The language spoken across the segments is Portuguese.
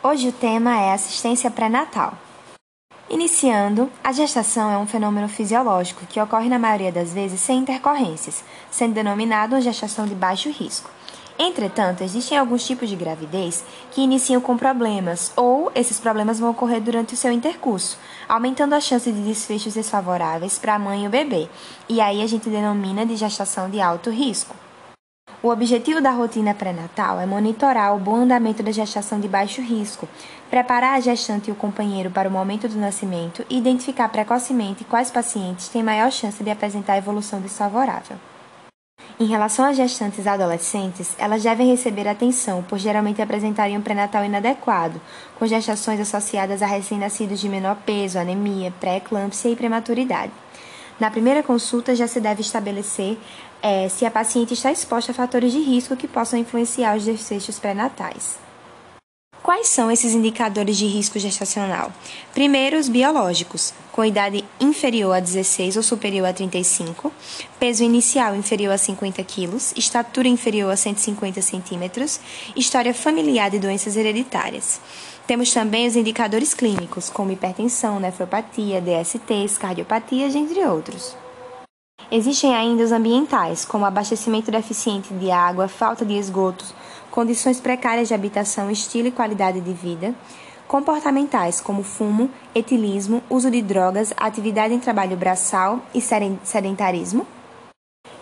Hoje o tema é assistência pré-natal. Iniciando, a gestação é um fenômeno fisiológico que ocorre na maioria das vezes sem intercorrências, sendo denominado uma gestação de baixo risco. Entretanto, existem alguns tipos de gravidez que iniciam com problemas, ou esses problemas vão ocorrer durante o seu intercurso, aumentando a chance de desfechos desfavoráveis para a mãe e o bebê, e aí a gente denomina de gestação de alto risco. O objetivo da rotina pré-natal é monitorar o bom andamento da gestação de baixo risco, preparar a gestante e o companheiro para o momento do nascimento e identificar precocemente quais pacientes têm maior chance de apresentar evolução desfavorável. Em relação às gestantes adolescentes, elas devem receber atenção, pois geralmente apresentarem um pré-natal inadequado, com gestações associadas a recém-nascidos de menor peso, anemia, pré-eclâmpsia e prematuridade. Na primeira consulta, já se deve estabelecer é, se a paciente está exposta a fatores de risco que possam influenciar os desfechos pré-natais. Quais são esses indicadores de risco gestacional? Primeiro, os biológicos, com idade inferior a 16 ou superior a 35, peso inicial inferior a 50 kg, estatura inferior a 150 cm, história familiar de doenças hereditárias. Temos também os indicadores clínicos, como hipertensão, nefropatia, DSTs, cardiopatias, entre outros. Existem ainda os ambientais, como abastecimento deficiente de água, falta de esgotos, condições precárias de habitação, estilo e qualidade de vida, comportamentais, como fumo, etilismo, uso de drogas, atividade em trabalho braçal e sedentarismo,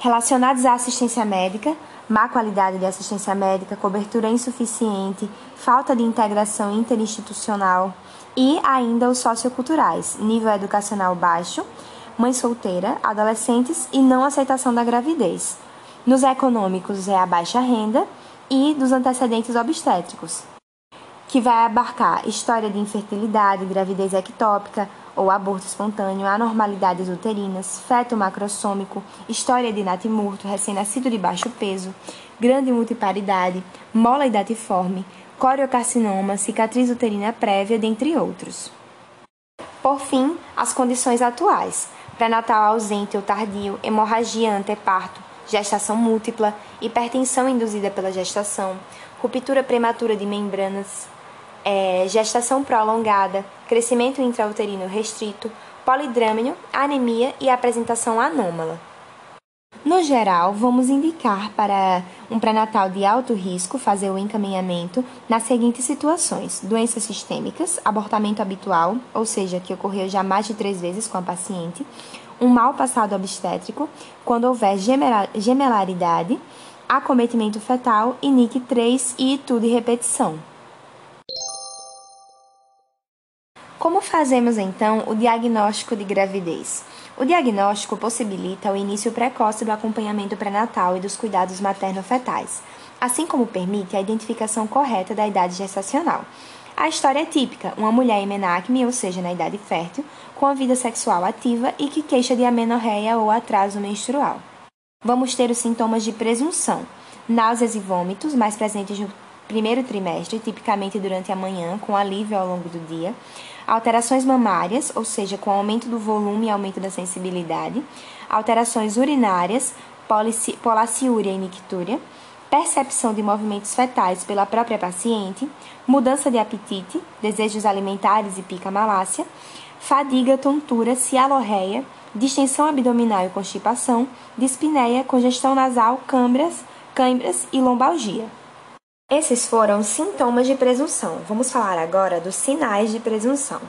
relacionados à assistência médica, má qualidade de assistência médica, cobertura insuficiente, falta de integração interinstitucional e ainda os socioculturais, nível educacional baixo, mãe solteira, adolescentes e não aceitação da gravidez. Nos econômicos é a baixa renda e dos antecedentes obstétricos, que vai abarcar história de infertilidade, gravidez ectópica ou aborto espontâneo, anormalidades uterinas, feto macrossômico, história de natimurto, recém-nascido de baixo peso, grande multiparidade, mola idatiforme, coriocarcinoma, cicatriz uterina prévia, dentre outros. Por fim, as condições atuais pré-natal ausente ou tardio, hemorragia anteparto, gestação múltipla, hipertensão induzida pela gestação, ruptura prematura de membranas, é, gestação prolongada, crescimento intrauterino restrito, polidrâmino, anemia e apresentação anômala. No geral, vamos indicar para um pré-natal de alto risco fazer o encaminhamento nas seguintes situações: doenças sistêmicas, abortamento habitual, ou seja, que ocorreu já mais de três vezes com a paciente, um mal passado obstétrico, quando houver gemelaridade, acometimento fetal e NIC 3 e tudo e repetição. Como fazemos então o diagnóstico de gravidez? O diagnóstico possibilita o início precoce do acompanhamento pré-natal e dos cuidados materno-fetais, assim como permite a identificação correta da idade gestacional. A história é típica: uma mulher em menacme, ou seja, na idade fértil, com a vida sexual ativa e que queixa de amenorreia ou atraso menstrual. Vamos ter os sintomas de presunção: náuseas e vômitos, mais presentes no primeiro trimestre, tipicamente durante a manhã, com alívio ao longo do dia alterações mamárias, ou seja, com aumento do volume e aumento da sensibilidade, alterações urinárias, polaciúria e nictúria, percepção de movimentos fetais pela própria paciente, mudança de apetite, desejos alimentares e pica malácia, fadiga, tontura, cialorreia, distensão abdominal e constipação, dispneia, congestão nasal, câimbras, câimbras e lombalgia. Esses foram os sintomas de presunção. Vamos falar agora dos sinais de presunção.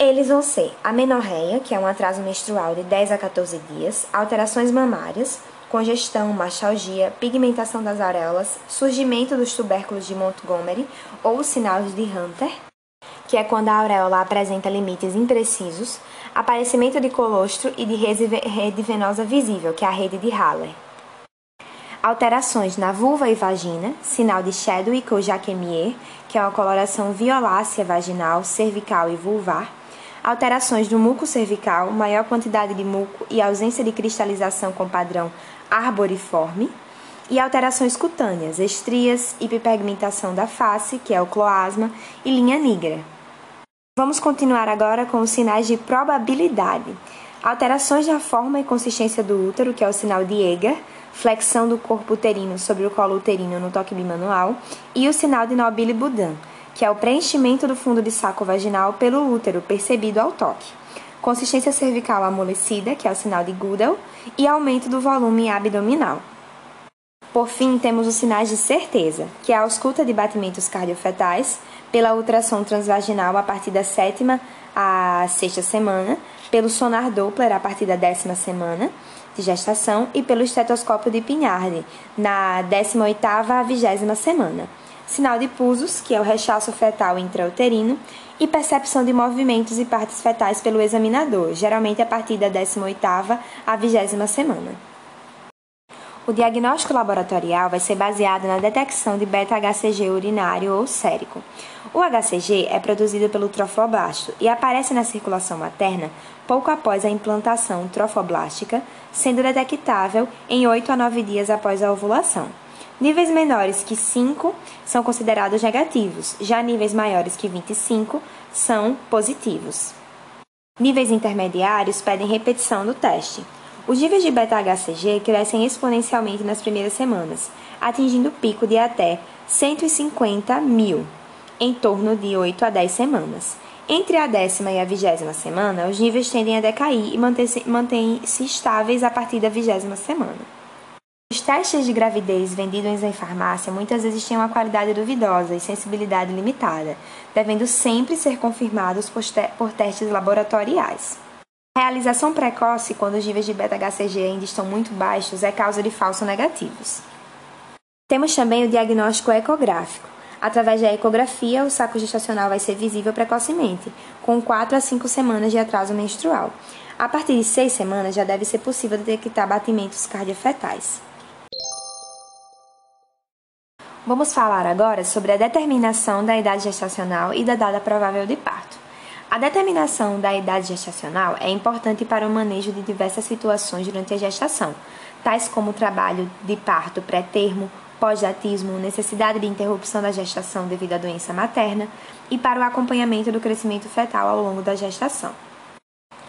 Eles vão ser amenorreia, que é um atraso menstrual de 10 a 14 dias, alterações mamárias, congestão, mastalgia, pigmentação das areolas, surgimento dos tubérculos de Montgomery ou sinais de Hunter, que é quando a auréola apresenta limites imprecisos, aparecimento de colostro e de rede venosa visível, que é a rede de Haller alterações na vulva e vagina, sinal de Chadwick ou Jacquemier, que é uma coloração violácea vaginal, cervical e vulvar, alterações do muco cervical, maior quantidade de muco e ausência de cristalização com padrão arboriforme, e alterações cutâneas, estrias, hiperpigmentação da face, que é o cloasma, e linha negra. Vamos continuar agora com os sinais de probabilidade. Alterações na forma e consistência do útero, que é o sinal de Eger, flexão do corpo uterino sobre o colo uterino no toque bimanual, e o sinal de Nobile-Boudin, que é o preenchimento do fundo de saco vaginal pelo útero, percebido ao toque. Consistência cervical amolecida, que é o sinal de Goodell, e aumento do volume abdominal. Por fim, temos os sinais de certeza, que é a ausculta de batimentos cardiofetais, pela ultrassom transvaginal a partir da sétima à sexta semana, pelo sonar Doppler a partir da décima semana de gestação e pelo estetoscópio de Pinhard na 18ª à 20 semana. Sinal de pulsos, que é o rechaço fetal intrauterino, e percepção de movimentos e partes fetais pelo examinador, geralmente a partir da 18ª à 20 semana. O diagnóstico laboratorial vai ser baseado na detecção de beta-HCG urinário ou sérico. O HCG é produzido pelo trofoblasto e aparece na circulação materna pouco após a implantação trofoblástica, sendo detectável em 8 a 9 dias após a ovulação. Níveis menores que 5 são considerados negativos, já níveis maiores que 25 são positivos. Níveis intermediários pedem repetição do teste. Os níveis de beta-HCG crescem exponencialmente nas primeiras semanas, atingindo pico de até 150 mil em torno de 8 a 10 semanas. Entre a décima e a vigésima semana, os níveis tendem a decair e mantêm-se estáveis a partir da vigésima semana. Os testes de gravidez vendidos em farmácia muitas vezes têm uma qualidade duvidosa e sensibilidade limitada, devendo sempre ser confirmados por testes laboratoriais. A realização precoce, quando os níveis de beta-HCG ainda estão muito baixos, é causa de falsos negativos. Temos também o diagnóstico ecográfico. Através da ecografia, o saco gestacional vai ser visível precocemente, com 4 a 5 semanas de atraso menstrual. A partir de 6 semanas já deve ser possível detectar batimentos cardiofetais. Vamos falar agora sobre a determinação da idade gestacional e da data provável de parto. A determinação da idade gestacional é importante para o manejo de diversas situações durante a gestação, tais como trabalho de parto pré-termo, pós-datismo, necessidade de interrupção da gestação devido à doença materna e para o acompanhamento do crescimento fetal ao longo da gestação.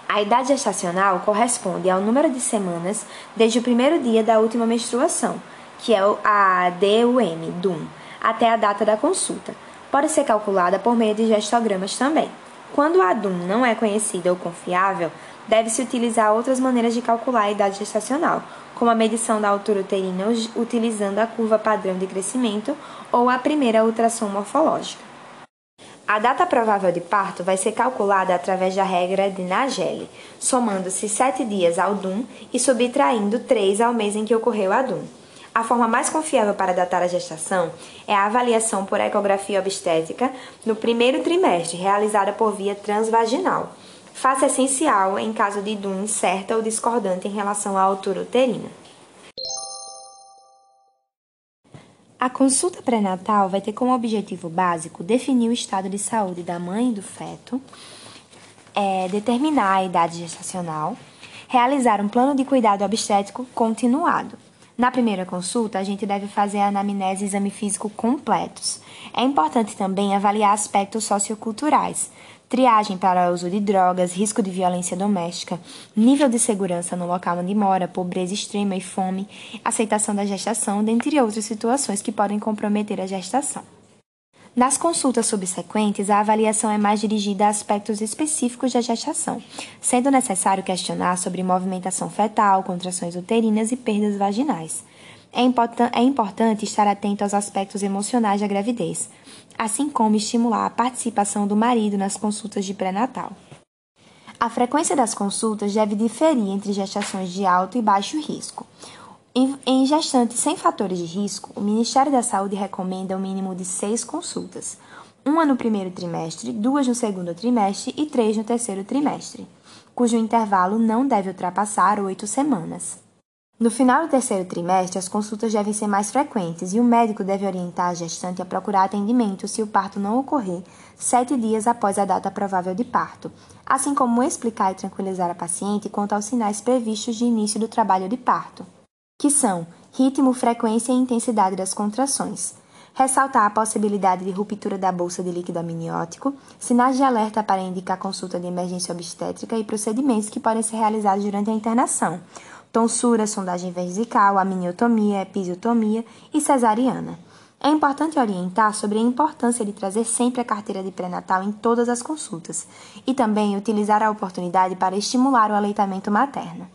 A idade gestacional corresponde ao número de semanas desde o primeiro dia da última menstruação, que é a DUM, DUM, até a data da consulta. Pode ser calculada por meio de gestogramas também. Quando a DUM não é conhecida ou confiável, deve-se utilizar outras maneiras de calcular a idade gestacional, como a medição da altura uterina utilizando a curva padrão de crescimento ou a primeira ultrassom morfológica. A data provável de parto vai ser calculada através da regra de Nageli, somando-se 7 dias ao DUM e subtraindo 3 ao mês em que ocorreu a DUM. A forma mais confiável para datar a gestação é a avaliação por ecografia obstétrica no primeiro trimestre, realizada por via transvaginal. Faça essencial em caso de DUM incerta ou discordante em relação à altura uterina. A consulta pré-natal vai ter como objetivo básico definir o estado de saúde da mãe e do feto, é, determinar a idade gestacional, realizar um plano de cuidado obstétrico continuado. Na primeira consulta, a gente deve fazer a anamnese e exame físico completos. É importante também avaliar aspectos socioculturais, triagem para uso de drogas, risco de violência doméstica, nível de segurança no local onde mora, pobreza extrema e fome, aceitação da gestação, dentre outras situações que podem comprometer a gestação. Nas consultas subsequentes, a avaliação é mais dirigida a aspectos específicos da gestação, sendo necessário questionar sobre movimentação fetal, contrações uterinas e perdas vaginais. É, é importante estar atento aos aspectos emocionais da gravidez, assim como estimular a participação do marido nas consultas de pré-natal. A frequência das consultas deve diferir entre gestações de alto e baixo risco. Em gestantes sem fatores de risco, o Ministério da Saúde recomenda o um mínimo de seis consultas, uma no primeiro trimestre, duas no segundo trimestre e três no terceiro trimestre, cujo intervalo não deve ultrapassar oito semanas. No final do terceiro trimestre, as consultas devem ser mais frequentes e o médico deve orientar a gestante a procurar atendimento se o parto não ocorrer sete dias após a data provável de parto, assim como explicar e tranquilizar a paciente quanto aos sinais previstos de início do trabalho de parto que são ritmo, frequência e intensidade das contrações. Ressaltar a possibilidade de ruptura da bolsa de líquido amniótico, sinais de alerta para indicar consulta de emergência obstétrica e procedimentos que podem ser realizados durante a internação, tonsura, sondagem vesical, amniotomia, episiotomia e cesariana. É importante orientar sobre a importância de trazer sempre a carteira de pré-natal em todas as consultas e também utilizar a oportunidade para estimular o aleitamento materno.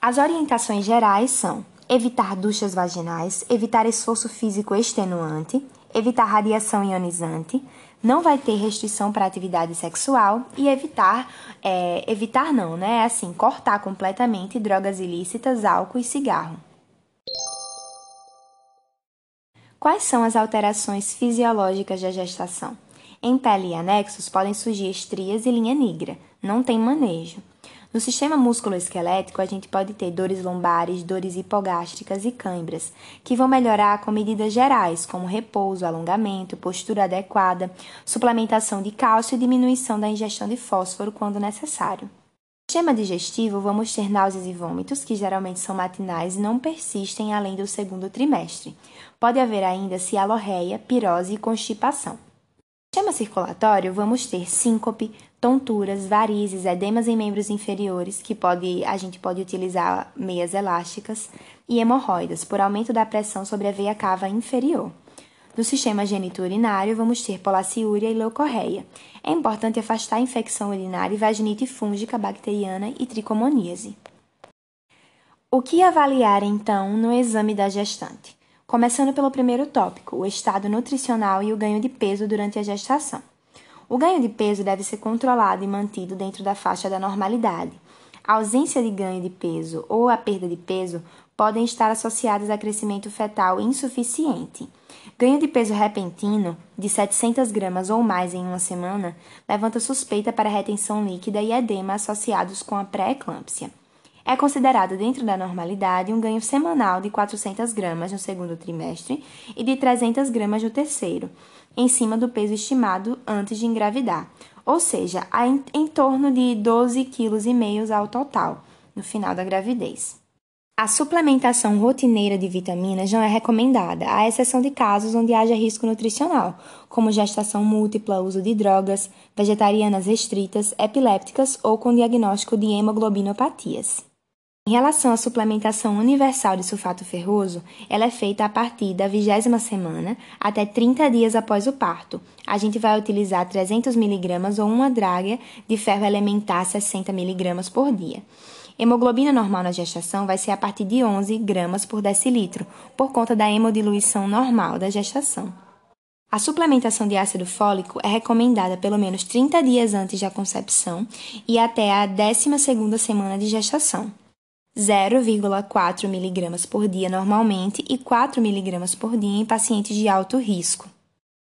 As orientações gerais são evitar duchas vaginais, evitar esforço físico extenuante, evitar radiação ionizante, não vai ter restrição para atividade sexual e evitar, é, evitar não, né? Assim, cortar completamente drogas ilícitas, álcool e cigarro. Quais são as alterações fisiológicas da gestação? Em pele e anexos podem surgir estrias e linha negra. Não tem manejo. No sistema musculoesquelético, a gente pode ter dores lombares, dores hipogástricas e cãibras, que vão melhorar com medidas gerais, como repouso, alongamento, postura adequada, suplementação de cálcio e diminuição da ingestão de fósforo quando necessário. No sistema digestivo, vamos ter náuseas e vômitos, que geralmente são matinais e não persistem além do segundo trimestre. Pode haver ainda cialorreia, pirose e constipação. No sistema circulatório, vamos ter síncope, tonturas, varizes, edemas em membros inferiores, que pode, a gente pode utilizar meias elásticas, e hemorroidas, por aumento da pressão sobre a veia cava inferior. No sistema geniturinário, vamos ter polaciúria e leucorreia. É importante afastar a infecção urinária e vaginite fúngica, bacteriana e tricomoníase. O que avaliar, então, no exame da gestante? Começando pelo primeiro tópico, o estado nutricional e o ganho de peso durante a gestação. O ganho de peso deve ser controlado e mantido dentro da faixa da normalidade. A ausência de ganho de peso ou a perda de peso podem estar associadas a crescimento fetal insuficiente. Ganho de peso repentino, de 700 gramas ou mais em uma semana, levanta suspeita para retenção líquida e edema associados com a pré-eclâmpsia. É considerado dentro da normalidade um ganho semanal de 400 gramas no segundo trimestre e de 300 gramas no terceiro, em cima do peso estimado antes de engravidar, ou seja, em, torno de 12,5 kg ao total, no final da gravidez. A suplementação rotineira de vitaminas não é recomendada, à exceção de casos onde haja risco nutricional, como gestação múltipla, uso de drogas, vegetarianas restritas, epilépticas ou com diagnóstico de hemoglobinopatias. Em relação à suplementação universal de sulfato ferroso, ela é feita a partir da vigésima semana até 30 dias após o parto. A gente vai utilizar 300 mg ou uma draga de ferro elementar 60 mg por dia. Hemoglobina normal na gestação vai ser a partir de 11 gramas por decilitro, por conta da hemodiluição normal da gestação. A suplementação de ácido fólico é recomendada pelo menos 30 dias antes da concepção e até a 12ª semana de gestação. 0,4 mg por dia normalmente e 4 mg por dia em pacientes de alto risco.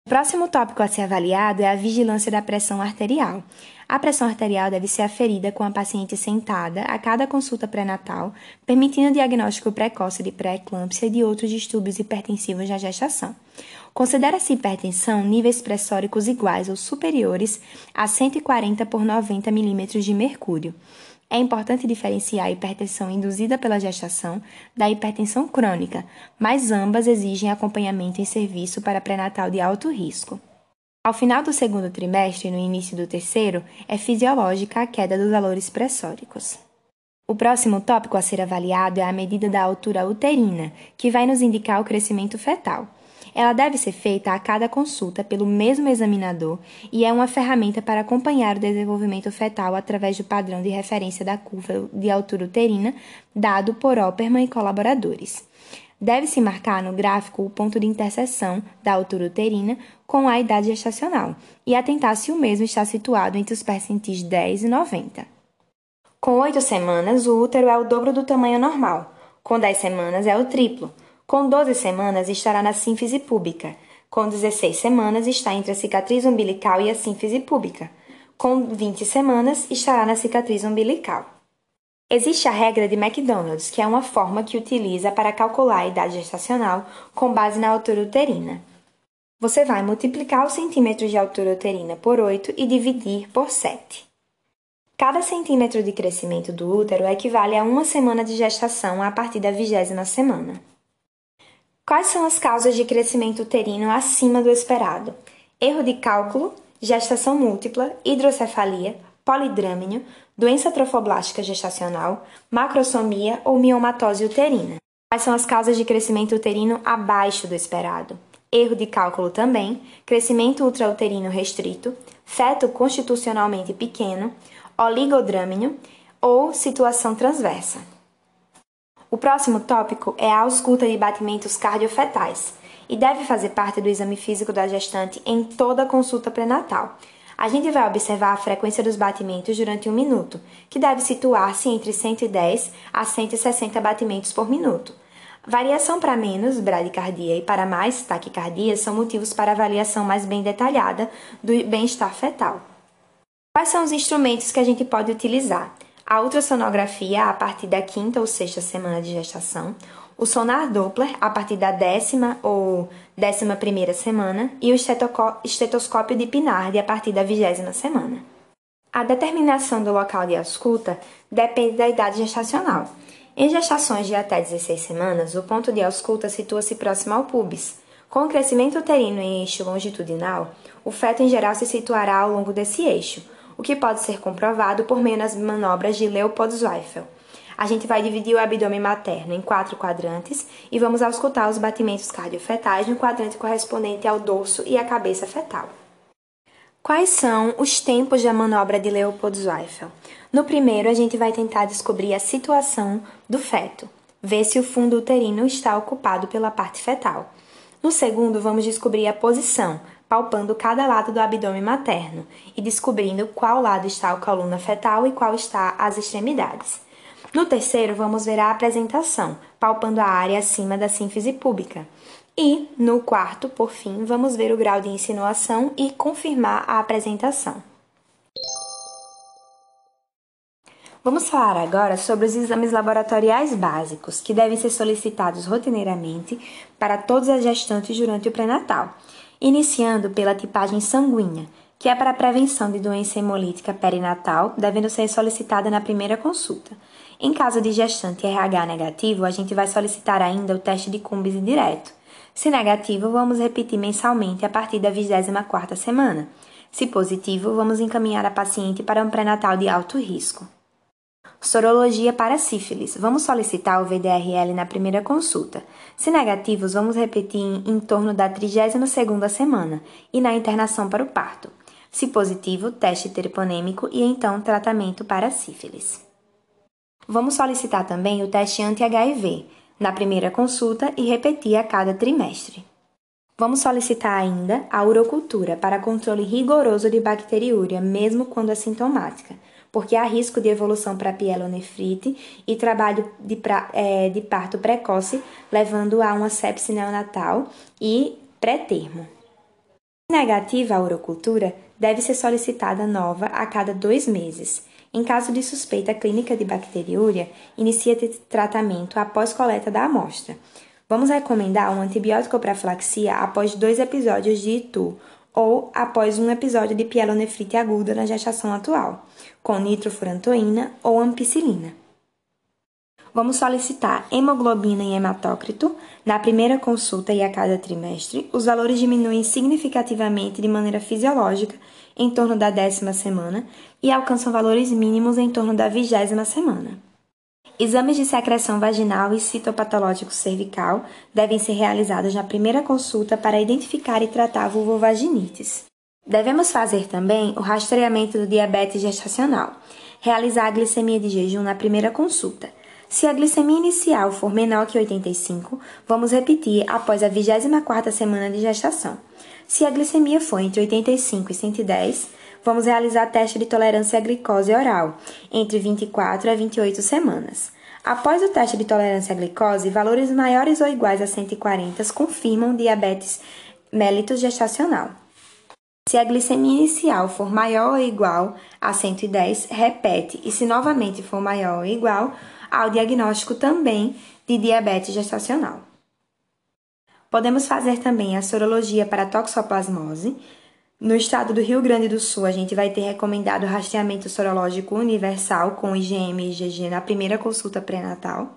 O próximo tópico a ser avaliado é a vigilância da pressão arterial. A pressão arterial deve ser aferida com a paciente sentada a cada consulta pré-natal, permitindo o diagnóstico precoce de pré-eclâmpsia e de outros distúrbios hipertensivos na gestação. Considera-se hipertensão níveis pressóricos iguais ou superiores a 140 por 90 milímetros de mercúrio. É importante diferenciar a hipertensão induzida pela gestação da hipertensão crônica, mas ambas exigem acompanhamento em serviço para pré-natal de alto risco. Ao final do segundo trimestre e no início do terceiro, é fisiológica a queda dos valores pressóricos. O próximo tópico a ser avaliado é a medida da altura uterina, que vai nos indicar o crescimento fetal. Ela deve ser feita a cada consulta pelo mesmo examinador e é uma ferramenta para acompanhar o desenvolvimento fetal através do padrão de referência da curva de altura uterina dado por Opperman e colaboradores. Deve-se marcar no gráfico o ponto de interseção da altura uterina com a idade gestacional e atentar se o mesmo está situado entre os percentis 10 e 90. Com 8 semanas, o útero é o dobro do tamanho normal. Com 10 semanas, é o triplo. Com 12 semanas, estará na sínfise púbica. Com 16 semanas, está entre a cicatriz umbilical e a sínfise púbica. Com 20 semanas, estará na cicatriz umbilical. Existe a regra de McDonald's, que é uma forma que utiliza para calcular a idade gestacional com base na altura uterina. Você vai multiplicar os centímetros de altura uterina por 8 e dividir por 7. Cada centímetro de crescimento do útero equivale a uma semana de gestação a partir da vigésima semana. Quais são as causas de crescimento uterino acima do esperado? Erro de cálculo, gestação múltipla, hidrocefalia, polidrâmino, doença trofoblástica gestacional, macrosomia ou miomatose uterina. Quais são as causas de crescimento uterino abaixo do esperado? erro de cálculo também, crescimento ultrauterino restrito, feto constitucionalmente pequeno, oligodrâmino ou situação transversa. O próximo tópico é a ausculta de batimentos cardiofetais e deve fazer parte do exame físico da gestante em toda consulta pré-natal. A gente vai observar a frequência dos batimentos durante um minuto, que deve situar-se entre 110 a 160 batimentos por minuto. Variação para menos, bradicardia, e para mais, taquicardia, são motivos para avaliação mais bem detalhada do bem-estar fetal. Quais são os instrumentos que a gente pode utilizar? A ultrassonografia a partir da quinta ou sexta semana de gestação, o sonar Doppler a partir da décima ou décima primeira semana e o estetoscópio de Pinard a partir da vigésima semana. A determinação do local de ausculta depende da idade gestacional. Em gestações de até 16 semanas, o ponto de ausculta situa-se próximo ao pubis. Com o crescimento uterino em eixo longitudinal, o feto em geral se situará ao longo desse eixo, o que pode ser comprovado por meio das manobras de Leopold-Zweifel. A gente vai dividir o abdômen materno em quatro quadrantes e vamos auscultar os batimentos cardiofetais no quadrante correspondente ao dorso e à cabeça fetal. Quais são os tempos da manobra de Leopold-Zweifel? No primeiro, a gente vai tentar descobrir a situação do feto, ver se o fundo uterino está ocupado pela parte fetal. No segundo, vamos descobrir a posição, palpando cada lado do abdômen materno e descobrindo qual lado está a coluna fetal e qual está as extremidades. No terceiro, vamos ver a apresentação, palpando a área acima da sínfise púbica. E, no quarto, por fim, vamos ver o grau de insinuação e confirmar a apresentação. Vamos falar agora sobre os exames laboratoriais básicos, que devem ser solicitados rotineiramente para todas as gestantes durante o pré-natal, iniciando pela tipagem sanguínea, que é para a prevenção de doença hemolítica perinatal, devendo ser solicitada na primeira consulta. Em caso de gestante RH negativo, a gente vai solicitar ainda o teste de Cumbis direto, se negativo, vamos repetir mensalmente a partir da 24ª semana. Se positivo, vamos encaminhar a paciente para um pré-natal de alto risco. Sorologia para sífilis. Vamos solicitar o VDRL na primeira consulta. Se negativos, vamos repetir em, em torno da 32ª semana e na internação para o parto. Se positivo, teste treponêmico e então tratamento para sífilis. Vamos solicitar também o teste anti-HIV na primeira consulta e repetir a cada trimestre. Vamos solicitar ainda a urocultura para controle rigoroso de bacteriúria, mesmo quando assintomática, porque há risco de evolução para pielonefrite e trabalho de, pra, é, de parto precoce, levando a uma sepse neonatal e pré-termo. Negativa a urocultura, deve ser solicitada nova a cada dois meses em caso de suspeita clínica de bacteriúria, inicia-se tratamento após coleta da amostra. Vamos recomendar um antibiótico para flaxia após dois episódios de ITU ou após um episódio de pielonefrite aguda na gestação atual, com nitrofurantoína ou ampicilina. Vamos solicitar hemoglobina e hematócrito na primeira consulta e a cada trimestre. Os valores diminuem significativamente de maneira fisiológica em torno da décima semana e alcançam valores mínimos em torno da vigésima semana. Exames de secreção vaginal e citopatológico cervical devem ser realizados na primeira consulta para identificar e tratar vulvovaginites. Devemos fazer também o rastreamento do diabetes gestacional, realizar a glicemia de jejum na primeira consulta. Se a glicemia inicial for menor que 85, vamos repetir após a 24ª semana de gestação. Se a glicemia for entre 85 e 110, vamos realizar teste de tolerância à glicose oral, entre 24 a 28 semanas. Após o teste de tolerância à glicose, valores maiores ou iguais a 140 confirmam diabetes mellitus gestacional. Se a glicemia inicial for maior ou igual a 110, repete, e se novamente for maior ou igual ao diagnóstico também de diabetes gestacional. Podemos fazer também a sorologia para toxoplasmose. No estado do Rio Grande do Sul, a gente vai ter recomendado rastreamento sorológico universal com IgM e IgG na primeira consulta pré-natal.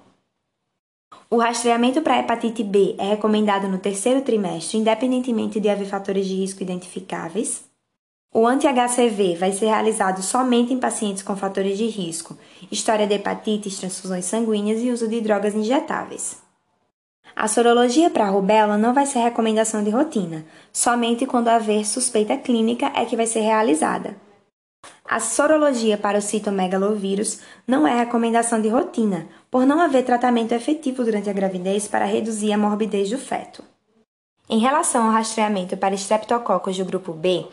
O rastreamento para hepatite B é recomendado no terceiro trimestre, independentemente de haver fatores de risco identificáveis. O anti-HCV vai ser realizado somente em pacientes com fatores de risco, história de hepatites, transfusões sanguíneas e uso de drogas injetáveis. A sorologia para rubéola não vai ser recomendação de rotina, somente quando haver suspeita clínica é que vai ser realizada. A sorologia para o citomegalovírus não é recomendação de rotina, por não haver tratamento efetivo durante a gravidez para reduzir a morbidez do feto. Em relação ao rastreamento para estreptococos do grupo B,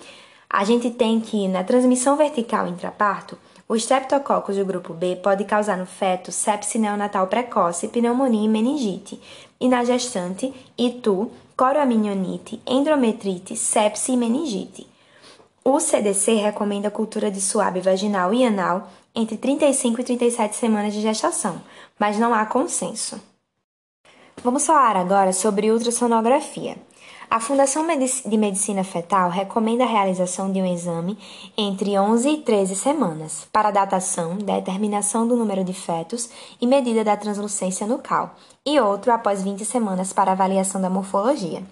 a gente tem que, na transmissão vertical intraparto, o Streptococcus do grupo B pode causar no feto sepse neonatal precoce, pneumonia e meningite, e na gestante, itu, coroaminionite, endometrite, sepse e meningite. O CDC recomenda a cultura de suave vaginal e anal entre 35 e 37 semanas de gestação, mas não há consenso. Vamos falar agora sobre ultrassonografia. A Fundação de Medicina Fetal recomenda a realização de um exame entre 11 e 13 semanas para datação, determinação do número de fetos e medida da translucência nucal, e outro após 20 semanas para avaliação da morfologia.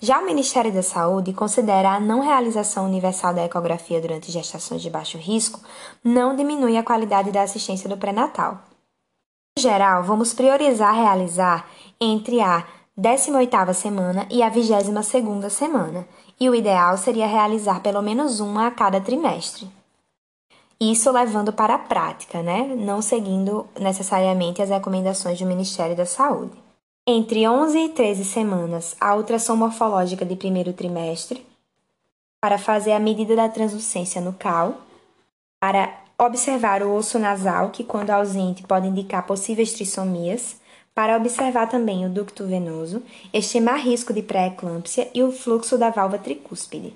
Já o Ministério da Saúde considera a não realização universal da ecografia durante gestações de baixo risco não diminui a qualidade da assistência do pré-natal. Em geral, vamos priorizar realizar entre a 18ª semana e a 22ª semana, e o ideal seria realizar pelo menos uma a cada trimestre. Isso levando para a prática, né? Não seguindo necessariamente as recomendações do Ministério da Saúde. Entre 11 e 13 semanas, a ultrassom morfológica de primeiro trimestre, para fazer a medida da translucência nucal, para observar o osso nasal, que quando ausente pode indicar possíveis trissomias, para observar também o ducto venoso, estimar risco de pré-eclâmpsia e o fluxo da válvula tricúspide.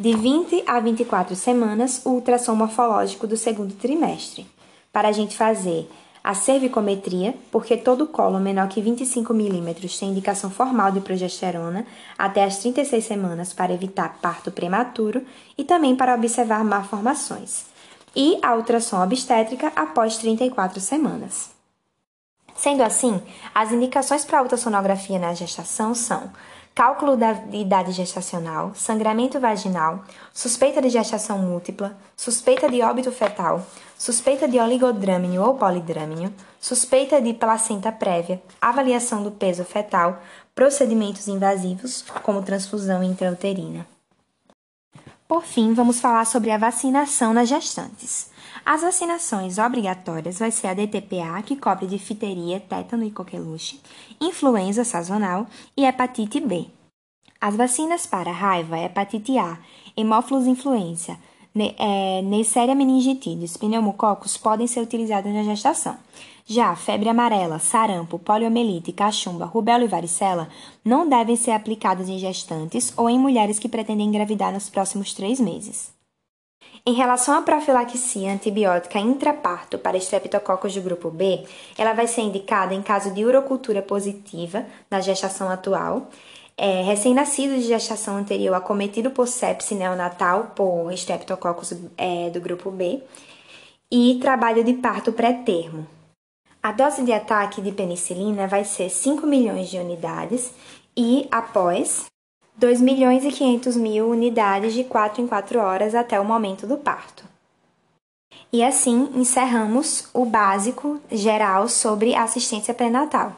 De 20 a 24 semanas, o ultrassom morfológico do segundo trimestre, para a gente fazer a cervicometria, porque todo colo menor que 25 milímetros tem indicação formal de progesterona até as 36 semanas para evitar parto prematuro e também para observar malformações. E a ultrassom obstétrica após 34 semanas. Sendo assim, as indicações para ultrassonografia na gestação são cálculo da idade gestacional, sangramento vaginal, suspeita de gestação múltipla, suspeita de óbito fetal, suspeita de oligodrâmino ou polidrâmino, suspeita de placenta prévia, avaliação do peso fetal, procedimentos invasivos, como transfusão intrauterina. Por fim, vamos falar sobre a vacinação nas gestantes. As vacinações obrigatórias vai ser a DTPA, que cobre difteria, tétano e coqueluche, influenza sazonal e hepatite B. As vacinas para raiva, hepatite A, hemófilos influenza, ne é, Neisseria meningitidis, pneumococos podem ser utilizadas na gestação. Já febre amarela, sarampo, poliomielite, cachumba, rubéola e varicela não devem ser aplicadas em gestantes ou em mulheres que pretendem engravidar nos próximos três meses. Em relação à profilaxia antibiótica intraparto para estreptococos do grupo B, ela vai ser indicada em caso de urocultura positiva na gestação atual, é, recém-nascido de gestação anterior acometido por sepse neonatal por estreptococos é, do grupo B e trabalho de parto pré-termo. A dose de ataque de penicilina vai ser 5 milhões de unidades e após 2 milhões e 500 mil unidades de 4 em 4 horas até o momento do parto. E assim encerramos o básico geral sobre assistência pré-natal.